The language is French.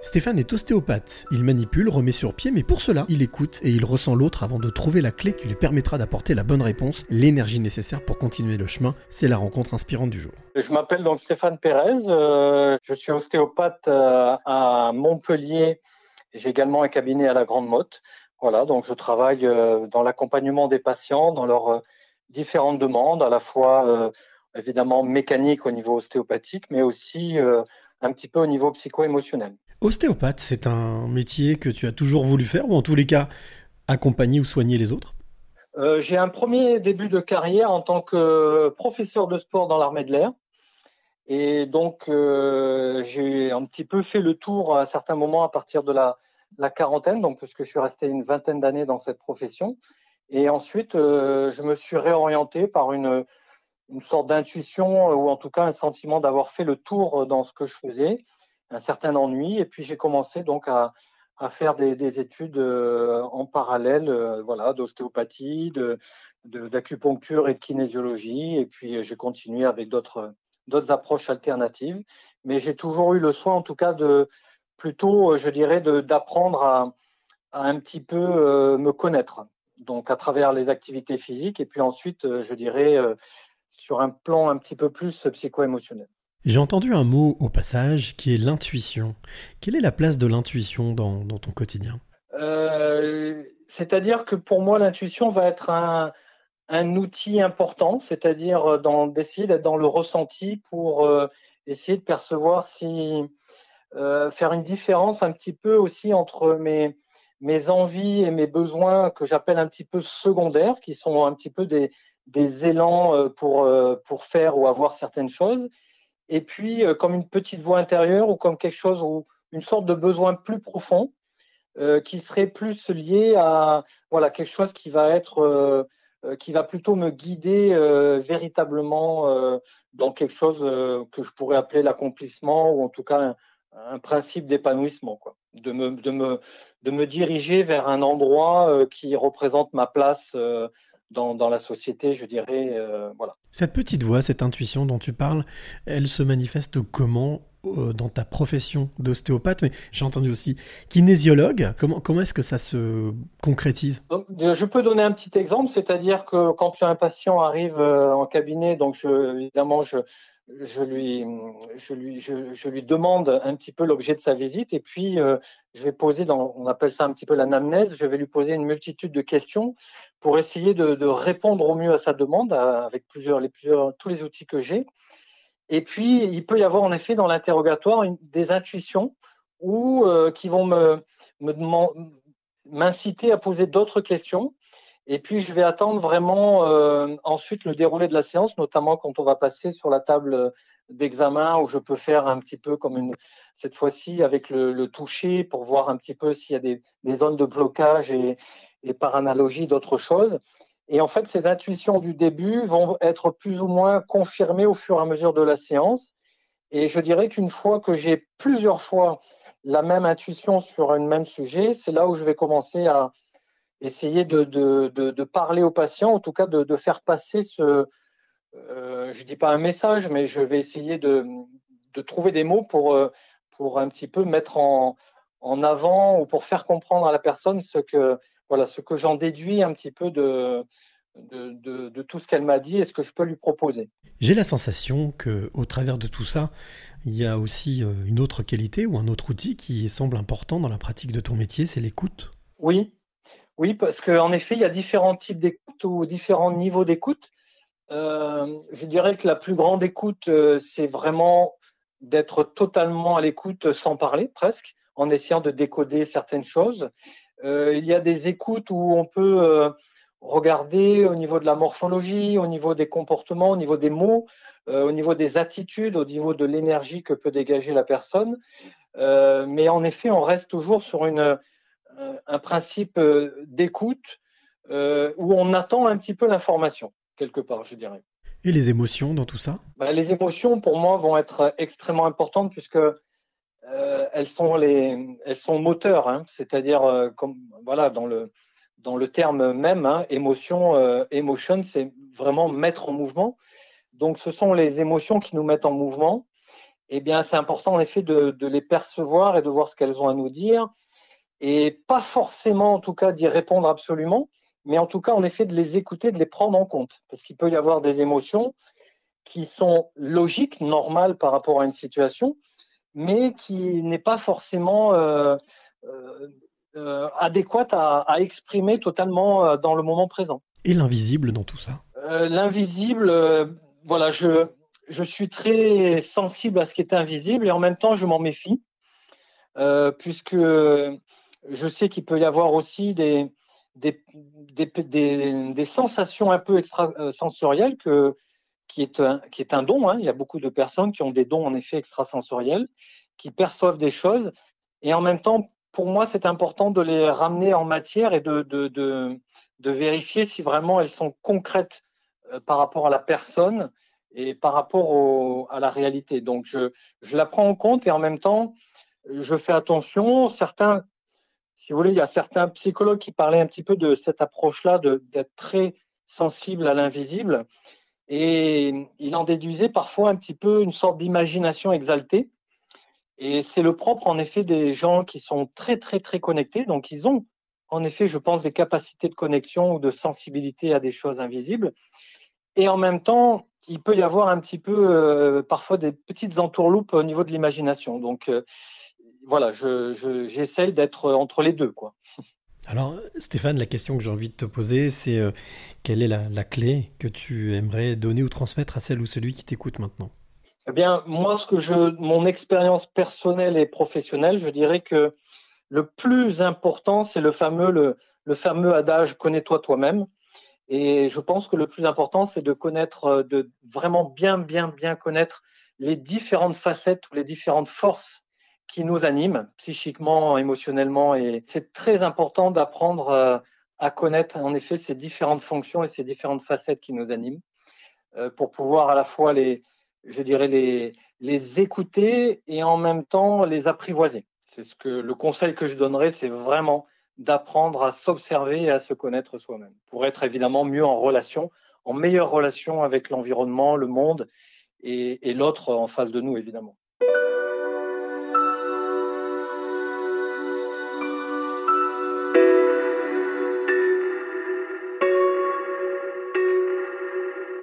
Stéphane est ostéopathe. Il manipule, remet sur pied, mais pour cela, il écoute et il ressent l'autre avant de trouver la clé qui lui permettra d'apporter la bonne réponse, l'énergie nécessaire pour continuer le chemin. C'est la rencontre inspirante du jour. Je m'appelle donc Stéphane Pérez. euh, je suis ostéopathe euh, à Montpellier. J'ai également un cabinet à la Grande Motte. Voilà, donc je travaille euh, dans l'accompagnement des patients, dans leurs différentes demandes, à la fois évidemment mécanique au niveau ostéopathique, mais aussi un petit peu au niveau psycho-émotionnel. Ostéopathe, c'est un métier que tu as toujours voulu faire, ou en tous les cas, accompagner ou soigner les autres? Euh, j'ai un premier début de carrière en tant que professeur de sport dans l'armée de l'air. Et donc, euh, j'ai un petit peu fait le tour à certains moments à partir de la, quarantaine, donc puisque je suis resté une vingtaine d'années dans cette profession. Et ensuite, euh, je me suis réorienté par une sorte d'intuition, ou en tout cas un sentiment d'avoir fait le tour dans ce que je faisais, un certain ennui. Et puis, j'ai commencé donc à, à faire des, des études euh, en parallèle, euh, voilà, d'ostéopathie, de, d'acupuncture et de kinésiologie. Et puis euh, j'ai continué avec d'autres d'autres approches alternatives. Mais j'ai toujours eu le soin, en tout cas, de plutôt, euh, je dirais, d'apprendre à, à un petit peu euh, me connaître. Donc à travers les activités physiques et puis ensuite, euh, je dirais, sur un plan un petit peu plus psycho-émotionnel. J'ai entendu un mot au passage qui est l'intuition. Quelle est la place de l'intuition dans, ton quotidien? Euh, c'est-à-dire que pour moi, l'intuition va être un, outil important, c'est-à-dire dans- d'essayer d'être dans le ressenti pour euh, essayer de percevoir si euh, faire une différence un petit peu aussi entre mes envies et mes besoins que j'appelle un petit peu secondaires, qui sont un petit peu des des élans euh, pour euh, pour faire ou avoir certaines choses, et puis euh, comme une petite voix intérieure ou comme quelque chose ou une sorte de besoin plus profond euh, qui serait plus lié à voilà quelque chose qui va être euh, qui va plutôt me guider véritablement dans quelque chose que je pourrais appeler l'accomplissement ou en tout cas un, un principe d'épanouissement quoi. De me de me de me diriger vers un endroit qui représente ma place dans, la société je dirais euh, voilà. Cette petite voix, cette intuition dont tu parles, elle se manifeste comment dans ta profession d'ostéopathe Mais j'ai entendu aussi kinésiologue. Comment, comment est-ce que ça se concrétise? Euh, je peux donner un petit exemple, c'est-à-dire que quand un patient arrive euh, en cabinet, donc évidemment, je, je, lui, je, lui, je, lui demande un petit peu l'objet de sa visite et puis euh, je vais poser, on appelle ça un petit peu l'anamnèse, je vais lui poser une multitude de questions pour essayer de, répondre au mieux à sa demande avec plusieurs, les, plusieurs, tous les outils que j'ai. Et puis, il peut y avoir en effet dans l'interrogatoire des intuitions ou euh, qui vont me, m'inciter à poser d'autres questions. Et puis, je vais attendre vraiment euh, ensuite le déroulé de la séance, notamment quand on va passer sur la table d'examen où je peux faire un petit peu comme une, cette fois-ci avec le, toucher pour voir un petit peu s'il y a des, zones de blocage et par analogie d'autres choses. Et en fait, ces intuitions du début vont être plus ou moins confirmées au fur et à mesure de la séance. Et je dirais qu'une fois que j'ai plusieurs fois la même intuition sur un même sujet, c'est là où je vais commencer à essayer de, parler au patient, en tout cas de, faire passer ce, euh, je dis pas un message, mais je vais essayer de, trouver des mots pour, euh, pour un petit peu mettre en avant ou pour faire comprendre à la personne ce que, voilà, ce que j'en déduis un petit peu de, de, de, de tout ce qu'elle m'a dit et ce que je peux lui proposer. J'ai la sensation que, au travers de tout ça, il y a aussi euh, une autre qualité ou un autre outil qui semble important dans la pratique de ton métier, c'est l'écoute. Oui, oui, parce qu'en effet, il y a différents types d'écoute ou différents niveaux d'écoute. Euh, je dirais que la plus grande écoute, euh, c'est vraiment d'être totalement à l'écoute sans parler, presque, en essayant de décoder certaines choses. Euh, il y a des écoutes où on peut euh, regarder au niveau de la morphologie, au niveau des comportements, au niveau des mots, euh, au niveau des attitudes, au niveau de l'énergie que peut dégager la personne. Euh, mais en effet, on reste toujours sur une, un principe d'écoute euh, où on attend un petit peu l'information, quelque part, je dirais. Et les émotions dans tout ça? Bah, les émotions, pour moi, vont être extrêmement importantes puisque euh, elles sont les, elles sont moteurs, hein, c'est-à-dire euh, comme voilà dans le dans le terme même, hein, émotion, euh, c'est vraiment mettre en mouvement. Donc, ce sont les émotions qui nous mettent en mouvement. eh bien, c'est important en effet de, les percevoir et de voir ce qu'elles ont à nous dire, et pas forcément, en tout cas, d'y répondre absolument, mais en tout cas, en effet, de les écouter, de les prendre en compte, parce qu'il peut y avoir des émotions qui sont logiques, normales par rapport à une situation, mais qui n'est pas forcément euh, euh, euh, adéquate à, exprimer totalement dans le moment présent. Et l'invisible dans tout ça? L'invisible, voilà, je, je suis très sensible à ce qui est invisible et en même temps, je m'en méfie, puisque je sais qu'il peut y avoir aussi des, des, des, sensations un peu extrasensorielles que, qui, est un, qui est un don. Hein. Il y a beaucoup de personnes qui ont des dons en effet extrasensoriels, qui perçoivent des choses. Et en même temps, pour moi, c'est important de les ramener en matière et de, de, de, vérifier si vraiment elles sont concrètes euh, par rapport à la personne et par rapport à la réalité. Donc, je, je la prends en compte et en même temps, je fais attention. Certains si vous voulez, il y a certains psychologues qui parlaient un petit peu de cette approche-là, d'être très sensible à l'invisible. Et il en déduisait parfois un petit peu une sorte d'imagination exaltée. Et c'est le propre, en effet, des gens qui sont très, très, très connectés. Donc, ils ont, en effet, je pense, des capacités de connexion ou de sensibilité à des choses invisibles. Et en même temps, il peut y avoir un petit peu, euh, parfois, des petites entourloupes au niveau de l'imagination. Donc, euh, voilà, j'essaye d'être entre les deux, quoi. Alors, Stéphane, la question que j'ai envie de te poser, c'est euh, quelle est la, clé que tu aimerais donner ou transmettre à celle ou celui qui t'écoute maintenant? Eh bien, moi, ce que je, mon expérience personnelle et professionnelle, je dirais que le plus important, c'est le fameux, le, fameux adage connais-toi toi-même. Et je pense que le plus important, c'est de connaître, euh, de vraiment bien, bien, bien connaître les différentes facettes ou les différentes forces qui nous anime psychiquement, émotionnellement. Et c'est très important d'apprendre euh, à connaître en effet ces différentes fonctions et ces différentes facettes qui nous animent euh, pour pouvoir à la fois les, je dirais, les, les écouter et en même temps les apprivoiser. C'est ce que le conseil que je donnerais, c'est vraiment d'apprendre à s'observer et à se connaître soi-même pour être évidemment mieux en relation, en meilleure relation avec l'environnement, le monde et, et l'autre en face de nous, évidemment.